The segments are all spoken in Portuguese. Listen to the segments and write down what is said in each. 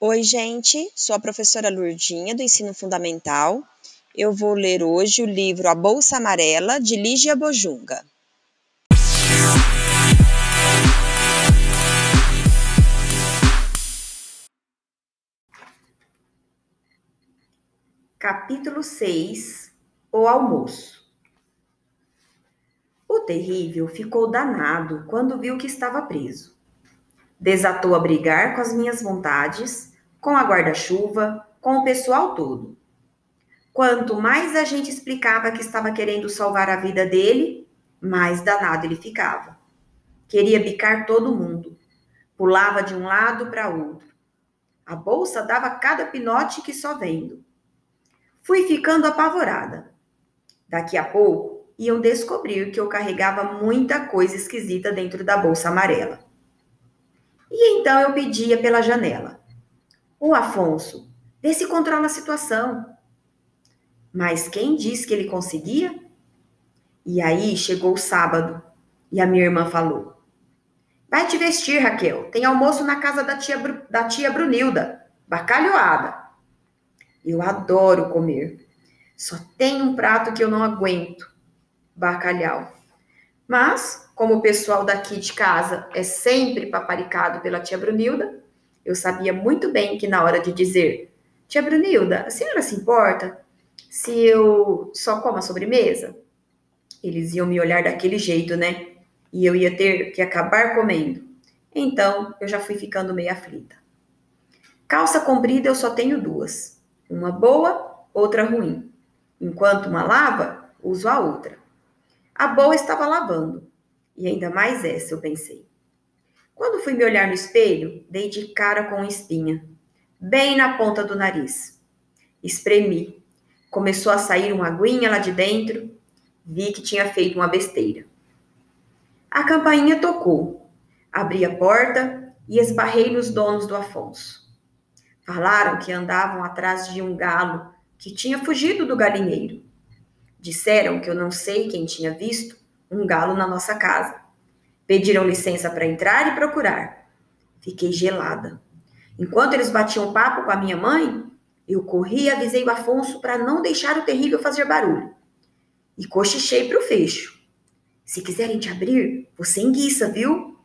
Oi, gente, sou a professora Lurdinha do Ensino Fundamental. Eu vou ler hoje o livro A Bolsa Amarela, de Lígia Bojunga. Capítulo 6 O almoço. O terrível ficou danado quando viu que estava preso. Desatou a brigar com as minhas vontades, com a guarda-chuva, com o pessoal todo. Quanto mais a gente explicava que estava querendo salvar a vida dele, mais danado ele ficava. Queria bicar todo mundo. Pulava de um lado para outro. A bolsa dava cada pinote que só vendo. Fui ficando apavorada. Daqui a pouco iam descobrir que eu carregava muita coisa esquisita dentro da bolsa amarela. E então eu pedia pela janela: Ô Afonso, vê se controla a situação. Mas quem disse que ele conseguia? E aí chegou o sábado e a minha irmã falou: Vai te vestir, Raquel. Tem almoço na casa da tia, da tia Brunilda. Bacalhoada. Eu adoro comer. Só tem um prato que eu não aguento: bacalhau. Mas, como o pessoal daqui de casa é sempre paparicado pela tia Brunilda, eu sabia muito bem que na hora de dizer: Tia Brunilda, a senhora se importa se eu só como a sobremesa? Eles iam me olhar daquele jeito, né? E eu ia ter que acabar comendo. Então, eu já fui ficando meio aflita. Calça comprida eu só tenho duas. Uma boa, outra ruim. Enquanto uma lava, uso a outra. A boa estava lavando. E ainda mais essa, eu pensei. Quando fui me olhar no espelho, dei de cara com espinha, bem na ponta do nariz. Espremi. Começou a sair uma aguinha lá de dentro. Vi que tinha feito uma besteira. A campainha tocou. Abri a porta e esbarrei nos donos do Afonso. Falaram que andavam atrás de um galo que tinha fugido do galinheiro. Disseram que eu não sei quem tinha visto um galo na nossa casa. Pediram licença para entrar e procurar. Fiquei gelada. Enquanto eles batiam papo com a minha mãe, eu corri e avisei o Afonso para não deixar o terrível fazer barulho. E cochichei para o fecho. Se quiserem te abrir, você enguiça, viu?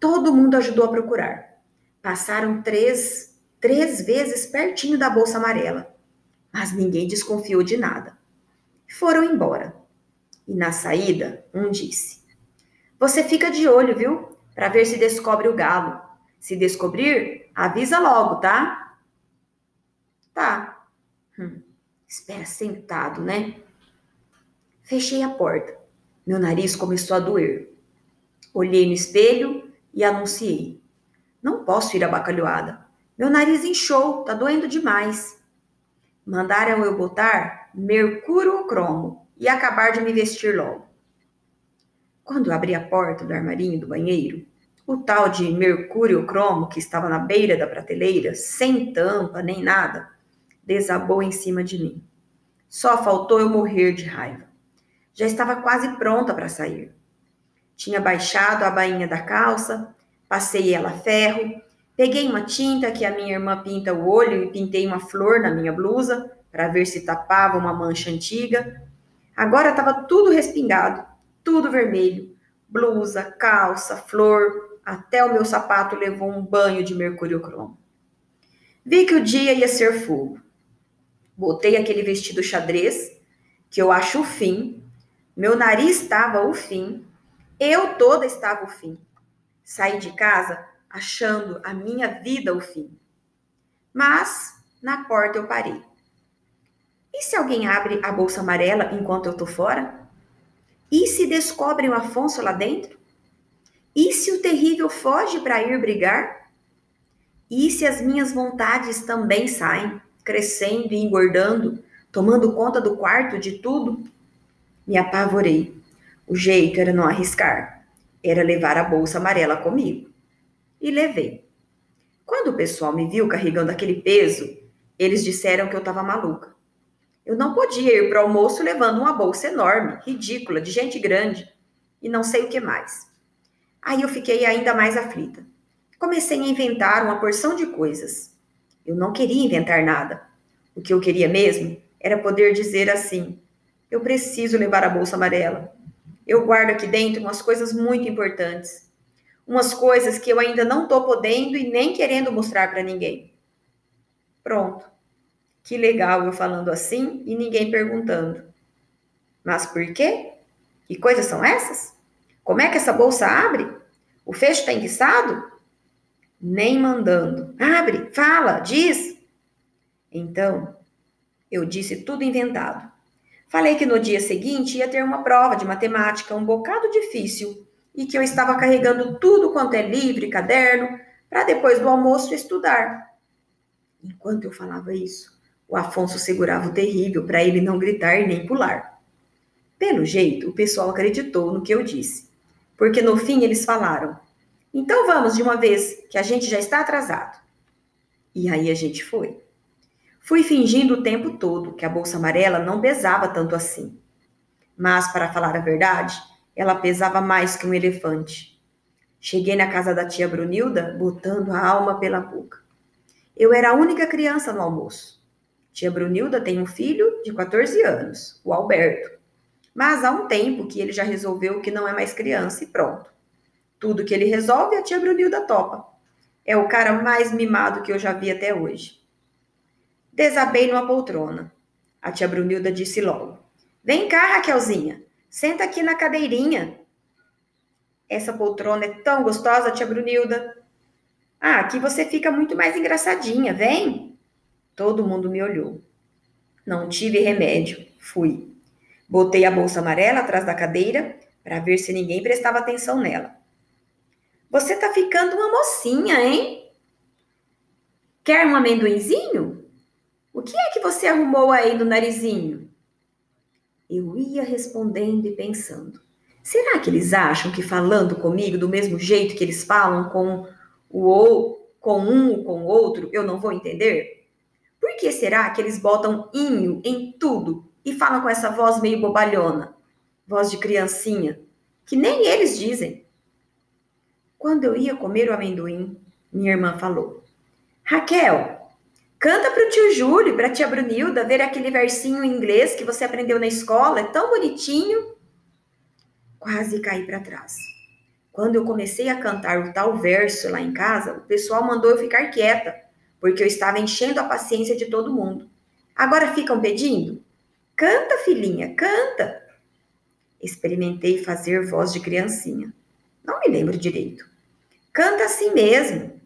Todo mundo ajudou a procurar. Passaram três três vezes pertinho da bolsa amarela, mas ninguém desconfiou de nada. Foram embora. E na saída, um disse: Você fica de olho, viu? Para ver se descobre o galo. Se descobrir, avisa logo, tá? Tá. Hum, espera sentado, né? Fechei a porta. Meu nariz começou a doer. Olhei no espelho e anunciei: Não posso ir à bacalhoada. Meu nariz inchou, tá doendo demais. Mandaram eu botar mercúrio cromo e acabar de me vestir logo. Quando abri a porta do armarinho do banheiro, o tal de mercúrio cromo que estava na beira da prateleira, sem tampa nem nada, desabou em cima de mim. Só faltou eu morrer de raiva. Já estava quase pronta para sair. Tinha baixado a bainha da calça, passei ela a ferro Peguei uma tinta que a minha irmã pinta o olho e pintei uma flor na minha blusa para ver se tapava uma mancha antiga. Agora estava tudo respingado, tudo vermelho. Blusa, calça, flor, até o meu sapato levou um banho de mercúrio cromo. Vi que o dia ia ser fogo. Botei aquele vestido xadrez, que eu acho o fim. Meu nariz estava o fim. Eu toda estava o fim. Saí de casa achando a minha vida o fim. Mas na porta eu parei. E se alguém abre a bolsa amarela enquanto eu tô fora? E se descobrem o Afonso lá dentro? E se o terrível foge para ir brigar? E se as minhas vontades também saem, crescendo e engordando, tomando conta do quarto de tudo? Me apavorei. O jeito era não arriscar, era levar a bolsa amarela comigo e levei. Quando o pessoal me viu carregando aquele peso, eles disseram que eu estava maluca. Eu não podia ir para o almoço levando uma bolsa enorme, ridícula, de gente grande, e não sei o que mais. Aí eu fiquei ainda mais aflita. comecei a inventar uma porção de coisas. Eu não queria inventar nada. O que eu queria mesmo era poder dizer assim: eu preciso levar a bolsa amarela. Eu guardo aqui dentro umas coisas muito importantes. Umas coisas que eu ainda não estou podendo e nem querendo mostrar para ninguém. Pronto. Que legal eu falando assim e ninguém perguntando. Mas por quê? Que coisas são essas? Como é que essa bolsa abre? O fecho está enguiçado? Nem mandando. Abre, fala, diz. Então, eu disse tudo inventado. Falei que no dia seguinte ia ter uma prova de matemática um bocado difícil e que eu estava carregando tudo quanto é livro e caderno para depois do almoço estudar. Enquanto eu falava isso, o Afonso segurava o terrível para ele não gritar nem pular. Pelo jeito, o pessoal acreditou no que eu disse, porque no fim eles falaram: então vamos de uma vez, que a gente já está atrasado. E aí a gente foi. Fui fingindo o tempo todo que a bolsa amarela não pesava tanto assim. Mas, para falar a verdade, ela pesava mais que um elefante. Cheguei na casa da tia Brunilda, botando a alma pela boca. Eu era a única criança no almoço. Tia Brunilda tem um filho de 14 anos, o Alberto. Mas há um tempo que ele já resolveu que não é mais criança e pronto. Tudo que ele resolve, a tia Brunilda topa. É o cara mais mimado que eu já vi até hoje. Desabei numa poltrona. A tia Brunilda disse logo: Vem cá, Raquelzinha, senta aqui na cadeirinha. Essa poltrona é tão gostosa, tia Brunilda. Ah, aqui você fica muito mais engraçadinha, vem. Todo mundo me olhou. Não tive remédio, fui. Botei a bolsa amarela atrás da cadeira para ver se ninguém prestava atenção nela. Você tá ficando uma mocinha, hein? Quer um amendoinzinho? O que é que você arrumou aí no narizinho? Eu ia respondendo e pensando. Será que eles acham que falando comigo do mesmo jeito que eles falam com o ou com um ou com o outro, eu não vou entender? Por que será que eles botam inho em tudo e falam com essa voz meio bobalhona, voz de criancinha, que nem eles dizem? Quando eu ia comer o amendoim, minha irmã falou: Raquel, Canta para o tio Júlio, para a tia Brunilda, ver aquele versinho em inglês que você aprendeu na escola, é tão bonitinho. Quase caí para trás. Quando eu comecei a cantar o tal verso lá em casa, o pessoal mandou eu ficar quieta, porque eu estava enchendo a paciência de todo mundo. Agora ficam pedindo? Canta, filhinha, canta. Experimentei fazer voz de criancinha. Não me lembro direito. Canta assim mesmo.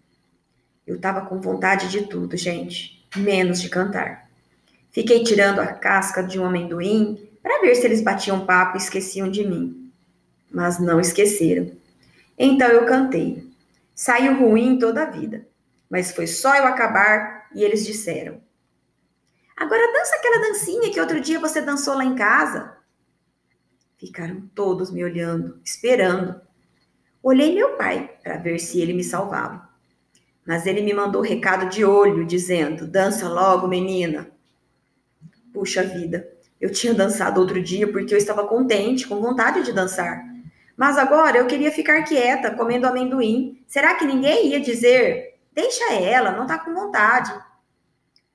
Eu estava com vontade de tudo, gente, menos de cantar. Fiquei tirando a casca de um amendoim para ver se eles batiam papo e esqueciam de mim. Mas não esqueceram. Então eu cantei. Saiu ruim toda a vida, mas foi só eu acabar e eles disseram: Agora dança aquela dancinha que outro dia você dançou lá em casa. Ficaram todos me olhando, esperando. Olhei meu pai para ver se ele me salvava. Mas ele me mandou recado de olho, dizendo: dança logo, menina. Puxa vida, eu tinha dançado outro dia porque eu estava contente, com vontade de dançar. Mas agora eu queria ficar quieta, comendo amendoim. Será que ninguém ia dizer: deixa ela, não está com vontade?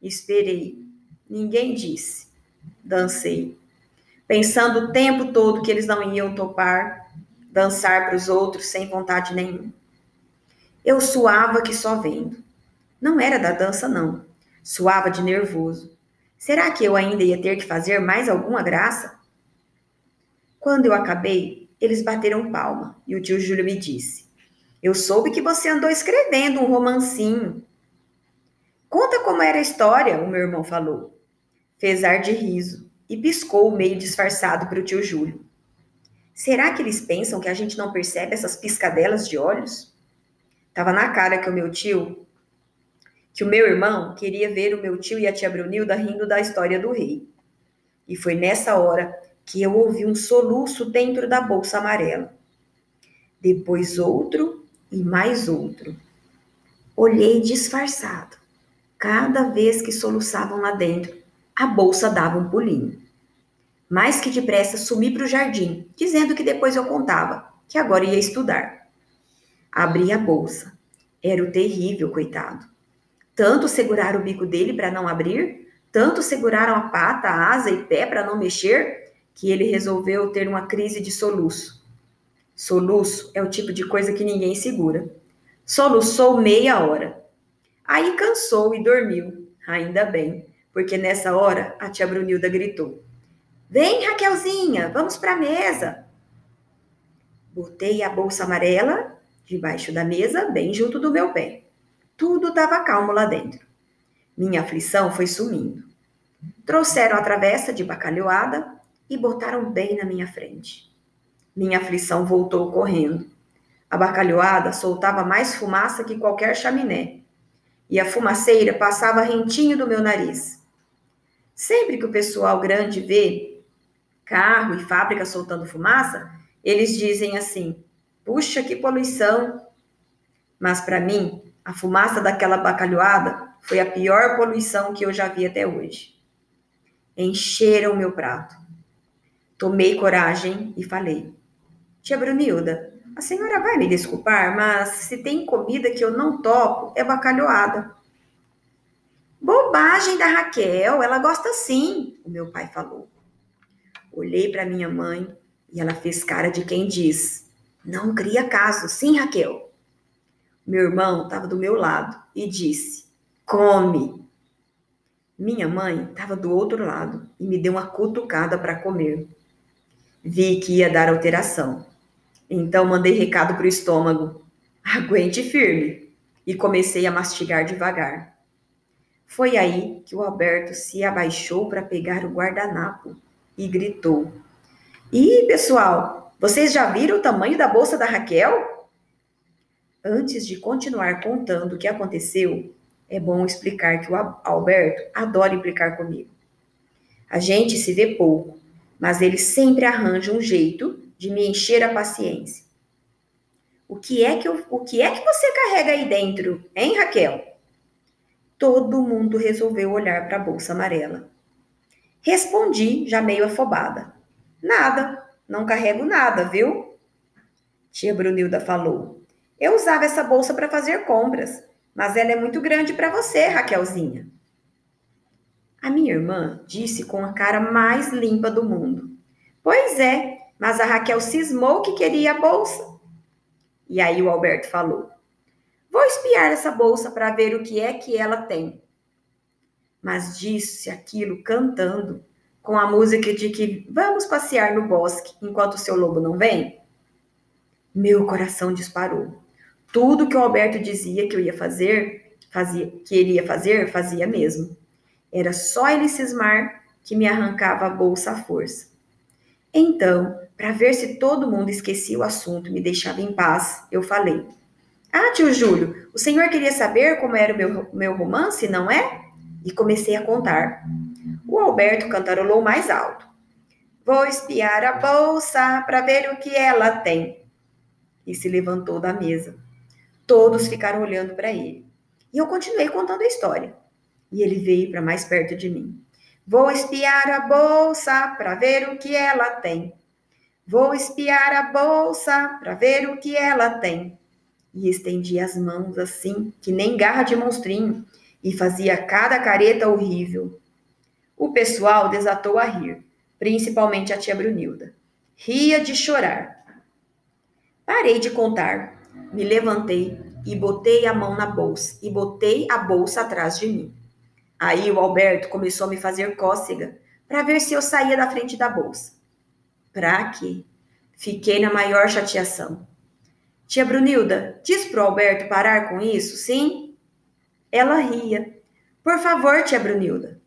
Esperei. Ninguém disse. Dancei. Pensando o tempo todo que eles não iam topar dançar para os outros sem vontade nenhuma. Eu suava que só vendo. Não era da dança, não. Suava de nervoso. Será que eu ainda ia ter que fazer mais alguma graça? Quando eu acabei, eles bateram palma e o tio Júlio me disse: Eu soube que você andou escrevendo um romancinho. Conta como era a história, o meu irmão falou. Fez ar de riso e piscou meio disfarçado para o tio Júlio. Será que eles pensam que a gente não percebe essas piscadelas de olhos? Tava na cara que o meu tio, que o meu irmão queria ver o meu tio e a tia Brunilda rindo da história do rei. E foi nessa hora que eu ouvi um soluço dentro da bolsa amarela. Depois outro e mais outro. Olhei disfarçado. Cada vez que soluçavam lá dentro, a bolsa dava um pulinho. Mais que depressa sumi para o jardim, dizendo que depois eu contava, que agora ia estudar. Abri a bolsa. Era o terrível, coitado. Tanto seguraram o bico dele para não abrir, tanto seguraram a pata, a asa e pé para não mexer, que ele resolveu ter uma crise de soluço. Soluço é o tipo de coisa que ninguém segura. Soluçou meia hora. Aí cansou e dormiu. Ainda bem, porque nessa hora a tia Brunilda gritou: Vem, Raquelzinha, vamos para a mesa. Botei a bolsa amarela debaixo da mesa, bem junto do meu pé. Tudo estava calmo lá dentro. Minha aflição foi sumindo. Trouxeram a travessa de bacalhoada e botaram bem na minha frente. Minha aflição voltou correndo. A bacalhoada soltava mais fumaça que qualquer chaminé, e a fumaceira passava rentinho do meu nariz. Sempre que o pessoal grande vê carro e fábrica soltando fumaça, eles dizem assim: puxa, que poluição! Mas para mim, a fumaça daquela bacalhoada foi a pior poluição que eu já vi até hoje. Encheram o meu prato. Tomei coragem e falei: Tia Brunilda, a senhora vai me desculpar, mas se tem comida que eu não topo, é bacalhoada. Bobagem da Raquel, ela gosta sim, o meu pai falou. Olhei para minha mãe e ela fez cara de quem diz: Não cria caso, sim, Raquel. Meu irmão estava do meu lado e disse: Come. Minha mãe estava do outro lado e me deu uma cutucada para comer. Vi que ia dar alteração. Então mandei recado para o estômago: aguente firme. E comecei a mastigar devagar. Foi aí que o Alberto se abaixou para pegar o guardanapo e gritou: Ih, pessoal, vocês já viram o tamanho da bolsa da Raquel? Antes de continuar contando o que aconteceu, é bom explicar que o Alberto adora implicar comigo. A gente se vê pouco, mas ele sempre arranja um jeito de me encher a paciência. O que é que, eu, o que, é que você carrega aí dentro, hein, Raquel? Todo mundo resolveu olhar para a bolsa amarela. Respondi, já meio afobada. Nada, não carrego nada, viu? Tia Brunilda falou. Eu usava essa bolsa para fazer compras, mas ela é muito grande para você, Raquelzinha. A minha irmã disse com a cara mais limpa do mundo. Pois é, mas a Raquel cismou que queria a bolsa. E aí o Alberto falou: Vou espiar essa bolsa para ver o que é que ela tem. Mas disse aquilo cantando, com a música de que vamos passear no bosque enquanto o seu lobo não vem. Meu coração disparou. Tudo que o Alberto dizia que eu ia fazer, fazia, que ele ia fazer, fazia mesmo. Era só ele cismar que me arrancava a bolsa à força. Então, para ver se todo mundo esquecia o assunto e me deixava em paz, eu falei: Ah, tio Júlio, o senhor queria saber como era o meu, meu romance, não é? E comecei a contar. O Alberto cantarolou mais alto. Vou espiar a bolsa para ver o que ela tem. E se levantou da mesa. Todos ficaram olhando para ele. E eu continuei contando a história. E ele veio para mais perto de mim. Vou espiar a bolsa para ver o que ela tem. Vou espiar a bolsa para ver o que ela tem. E estendi as mãos assim, que nem garra de monstrinho, e fazia cada careta horrível. O pessoal desatou a rir, principalmente a tia Brunilda. Ria de chorar. Parei de contar, me levantei e botei a mão na bolsa e botei a bolsa atrás de mim. Aí o Alberto começou a me fazer cócega para ver se eu saía da frente da bolsa. Pra quê? Fiquei na maior chateação. Tia Brunilda, diz pro Alberto parar com isso, sim? Ela ria. Por favor, tia Brunilda.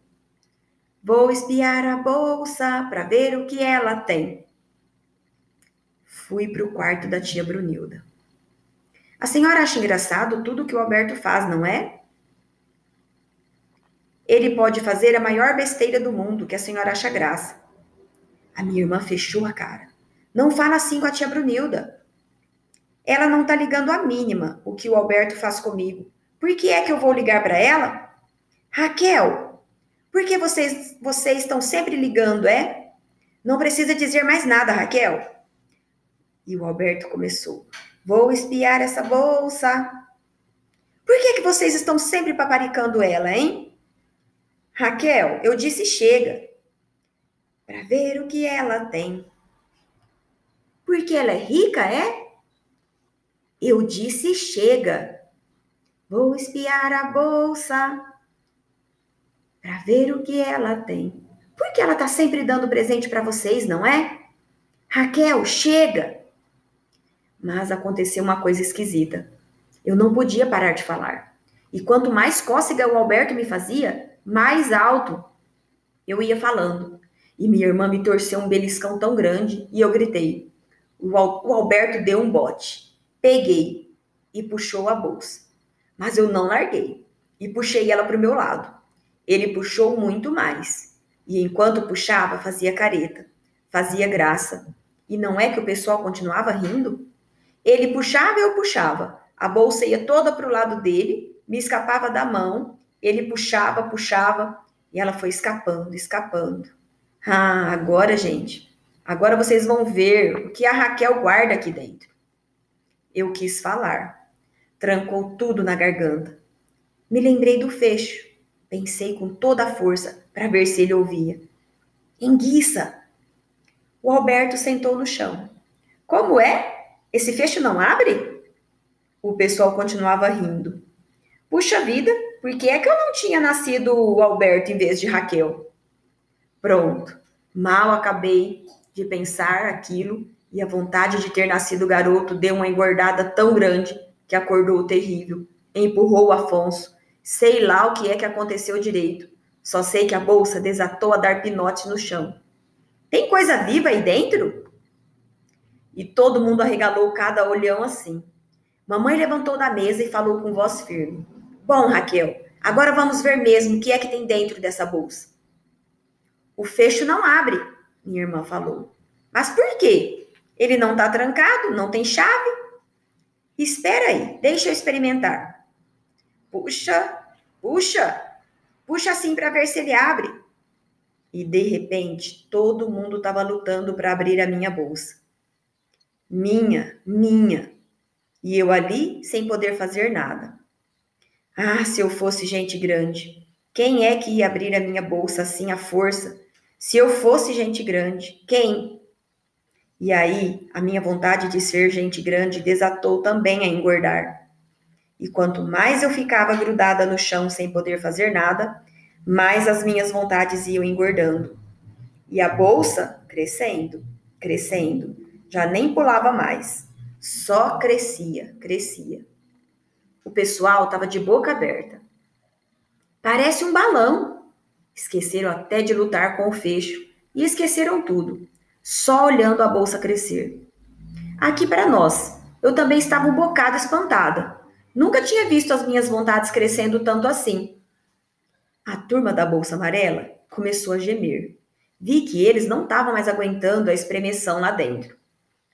Vou espiar a bolsa para ver o que ela tem. Fui para o quarto da tia Brunilda. A senhora acha engraçado tudo que o Alberto faz, não é? Ele pode fazer a maior besteira do mundo, que a senhora acha graça. A minha irmã fechou a cara. Não fala assim com a tia Brunilda. Ela não tá ligando a mínima o que o Alberto faz comigo. Por que é que eu vou ligar para ela? Raquel, por que vocês, vocês estão sempre ligando, é? Não precisa dizer mais nada, Raquel. E o Alberto começou. Vou espiar essa bolsa Por que, que vocês estão sempre paparicando ela, hein? Raquel, eu disse chega. Para ver o que ela tem. Porque ela é rica, é? Eu disse chega. Vou espiar a bolsa para ver o que ela tem. Porque ela tá sempre dando presente para vocês, não é? Raquel, chega! Mas aconteceu uma coisa esquisita. Eu não podia parar de falar. E quanto mais cócega o Alberto me fazia, mais alto eu ia falando. E minha irmã me torceu um beliscão tão grande e eu gritei. O, Alberto deu um bote. Peguei e puxou a bolsa. Mas eu não larguei e puxei ela para o meu lado. Ele puxou muito mais. E enquanto puxava, fazia careta, fazia graça. E não é que o pessoal continuava rindo? Ele puxava e eu puxava. A bolsa ia toda para o lado dele, me escapava da mão. Ele puxava, puxava, e ela foi escapando, escapando. Ah, agora, gente, agora vocês vão ver o que a Raquel guarda aqui dentro. Eu quis falar. Trancou tudo na garganta. Me lembrei do fecho. Pensei com toda a força para ver se ele ouvia. Enguiça! O Alberto sentou no chão. Como é? Esse fecho não abre? O pessoal continuava rindo. Puxa vida, por que é que eu não tinha nascido o Alberto em vez de Raquel? Pronto, mal acabei de pensar aquilo e a vontade de ter nascido garoto deu uma engordada tão grande que acordou o terrível, empurrou o Afonso. Sei lá o que é que aconteceu direito. Só sei que a bolsa desatou a dar pinote no chão. Tem coisa viva aí dentro? E todo mundo arregalou cada olhão assim. Mamãe levantou da mesa e falou com voz firme: Bom, Raquel, agora vamos ver mesmo o que é que tem dentro dessa bolsa. O fecho não abre, minha irmã falou. Mas por quê? Ele não está trancado, não tem chave. Espera aí, deixa eu experimentar. Puxa, puxa, puxa assim para ver se ele abre. E de repente, todo mundo estava lutando para abrir a minha bolsa. Minha, minha. E eu ali sem poder fazer nada. Ah, se eu fosse gente grande. Quem é que ia abrir a minha bolsa assim à força? Se eu fosse gente grande, quem? E aí, a minha vontade de ser gente grande desatou também a engordar. E quanto mais eu ficava grudada no chão sem poder fazer nada, mais as minhas vontades iam engordando. E a bolsa crescendo, crescendo, já nem pulava mais, só crescia, crescia. O pessoal estava de boca aberta. Parece um balão. Esqueceram até de lutar com o fecho e esqueceram tudo, só olhando a bolsa crescer. Aqui para nós, eu também estava um bocado espantada. Nunca tinha visto as minhas vontades crescendo tanto assim. A turma da Bolsa Amarela começou a gemer. Vi que eles não estavam mais aguentando a espremeção lá dentro.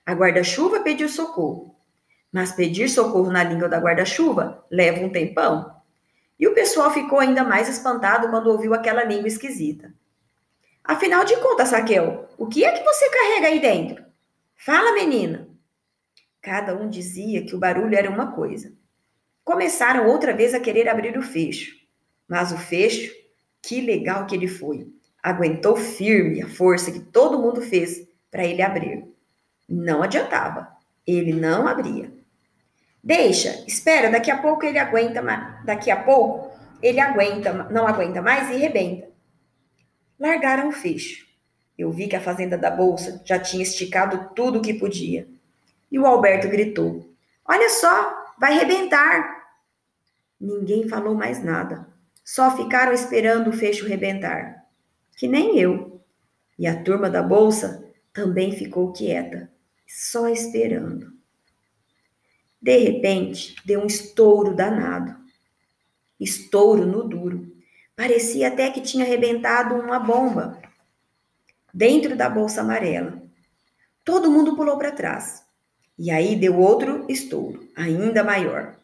A guarda-chuva pediu socorro. Mas pedir socorro na língua da guarda-chuva leva um tempão. E o pessoal ficou ainda mais espantado quando ouviu aquela língua esquisita. Afinal de contas, Raquel, o que é que você carrega aí dentro? Fala, menina. Cada um dizia que o barulho era uma coisa. Começaram outra vez a querer abrir o fecho. Mas o fecho, que legal que ele foi. Aguentou firme a força que todo mundo fez para ele abrir. Não adiantava. Ele não abria. Deixa, espera, daqui a pouco ele aguenta, daqui a pouco ele aguenta, não aguenta mais e rebenta. Largaram o fecho. Eu vi que a fazenda da bolsa já tinha esticado tudo o que podia. E o Alberto gritou: Olha só, vai rebentar. Ninguém falou mais nada. Só ficaram esperando o fecho rebentar. Que nem eu. E a turma da bolsa também ficou quieta, só esperando. De repente, deu um estouro danado. Estouro no duro. Parecia até que tinha arrebentado uma bomba dentro da bolsa amarela. Todo mundo pulou para trás. E aí deu outro estouro, ainda maior.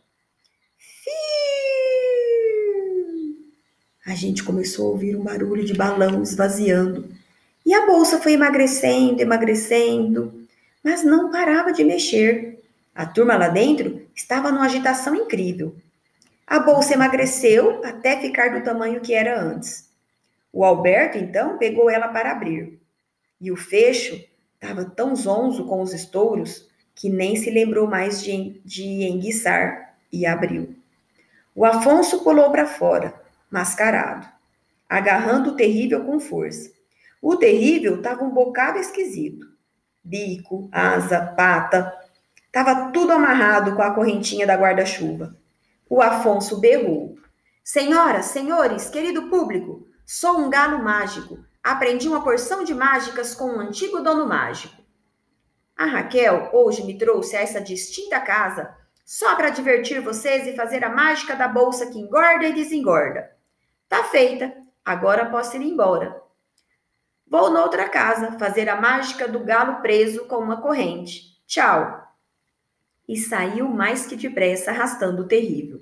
A gente começou a ouvir um barulho de balão esvaziando. E a bolsa foi emagrecendo, emagrecendo, mas não parava de mexer. A turma lá dentro estava numa agitação incrível. A bolsa emagreceu até ficar do tamanho que era antes. O Alberto, então, pegou ela para abrir. E o fecho estava tão zonzo com os estouros que nem se lembrou mais de, de enguiçar e abriu. O Afonso pulou para fora, mascarado, agarrando o terrível com força. O terrível estava um bocado esquisito. Bico, asa, pata, estava tudo amarrado com a correntinha da guarda-chuva. O Afonso berrou. Senhoras, senhores, querido público, sou um galo mágico. Aprendi uma porção de mágicas com um antigo dono mágico. A Raquel hoje me trouxe a essa distinta casa só para divertir vocês e fazer a mágica da bolsa que engorda e desengorda. Tá feita, agora posso ir embora. Vou noutra casa fazer a mágica do galo preso com uma corrente. Tchau e saiu mais que depressa, arrastando o terrível.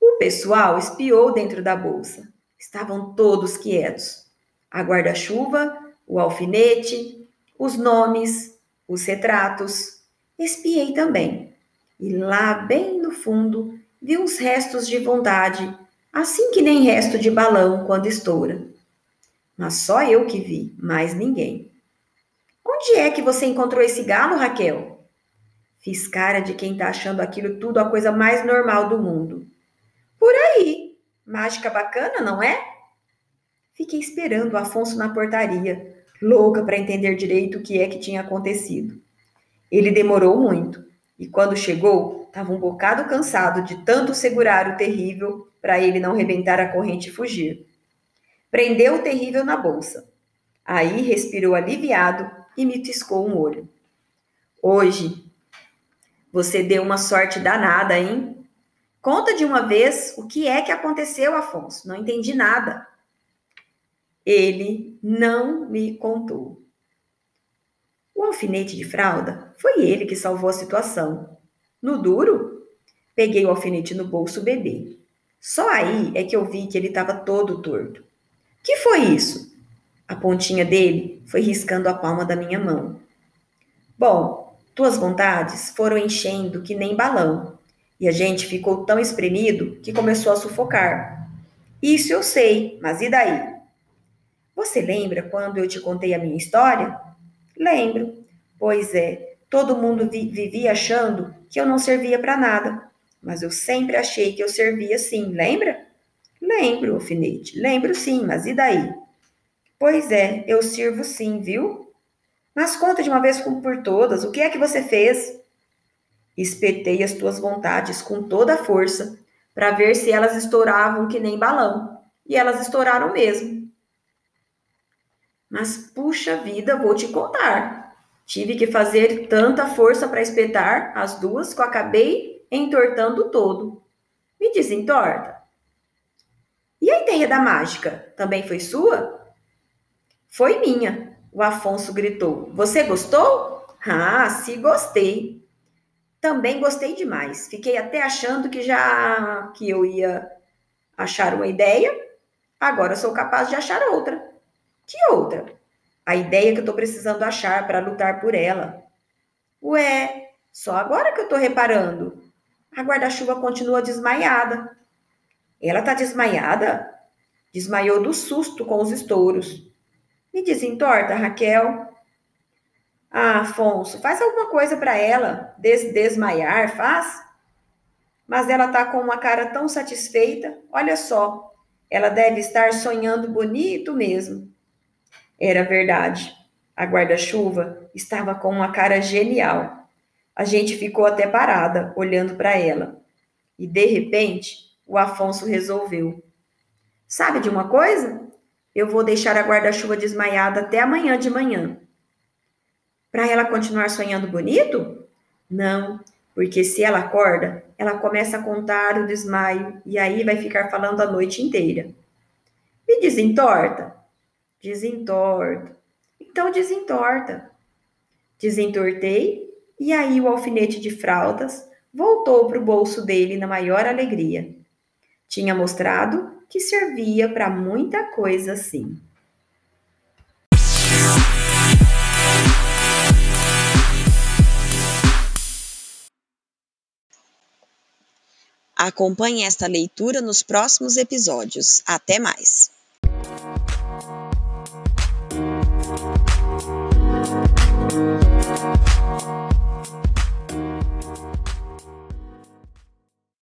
O pessoal espiou dentro da bolsa. Estavam todos quietos. A guarda-chuva, o alfinete, os nomes, os retratos. Espiei também. E lá, bem no fundo, vi uns restos de vontade, assim que nem resto de balão quando estoura. Mas só eu que vi, mais ninguém. Onde é que você encontrou esse galo, Raquel? Fiz cara de quem tá achando aquilo tudo a coisa mais normal do mundo. Por aí. Mágica bacana, não é? Fiquei esperando o Afonso na portaria, louca para entender direito o que é que tinha acontecido. Ele demorou muito e quando chegou, estava um bocado cansado de tanto segurar o terrível para ele não rebentar a corrente e fugir. Prendeu o terrível na bolsa. Aí respirou aliviado e me tiscou um olho. Hoje você deu uma sorte danada, hein? Conta de uma vez o que é que aconteceu, Afonso. Não entendi nada. Ele não me contou. O alfinete de fralda foi ele que salvou a situação. No duro, peguei o alfinete no bolso bebê. Só aí é que eu vi que ele estava todo torto. Que foi isso? A pontinha dele foi riscando a palma da minha mão. Bom, tuas vontades foram enchendo que nem balão, e a gente ficou tão espremido que começou a sufocar. Isso eu sei, mas e daí? Você lembra quando eu te contei a minha história? Lembro. Pois é, todo mundo vi vivia achando que eu não servia para nada, mas eu sempre achei que eu servia sim, lembra? Lembro, alfinete, lembro sim, mas e daí? Pois é, eu sirvo sim, viu? Mas conta de uma vez por todas, o que é que você fez? Espetei as tuas vontades com toda a força, para ver se elas estouravam que nem balão. E elas estouraram mesmo. Mas puxa vida, vou te contar. Tive que fazer tanta força para espetar as duas que eu acabei entortando todo. Me desentorta. E a ideia da mágica também foi sua? Foi minha. O Afonso gritou: Você gostou? Ah, se gostei. Também gostei demais. Fiquei até achando que já que eu ia achar uma ideia, agora sou capaz de achar outra. Que outra? A ideia que eu estou precisando achar para lutar por ela. Ué, só agora que eu estou reparando. A guarda-chuva continua desmaiada. Ela está desmaiada? Desmaiou do susto com os estouros. Me desentorta, Raquel. Ah, Afonso, faz alguma coisa para ela. Des desmaiar, faz? Mas ela tá com uma cara tão satisfeita. Olha só, ela deve estar sonhando bonito mesmo. Era verdade. A guarda-chuva estava com uma cara genial. A gente ficou até parada, olhando para ela. E de repente, o Afonso resolveu. Sabe de uma coisa? Eu vou deixar a guarda-chuva desmaiada até amanhã de manhã. Para ela continuar sonhando bonito? Não, porque se ela acorda, ela começa a contar o desmaio e aí vai ficar falando a noite inteira. Me desentorta? Desentorta. Então desentorta. Desentortei e aí o alfinete de fraldas voltou para o bolso dele na maior alegria. Tinha mostrado que servia para muita coisa assim. Acompanhe esta leitura nos próximos episódios. Até mais!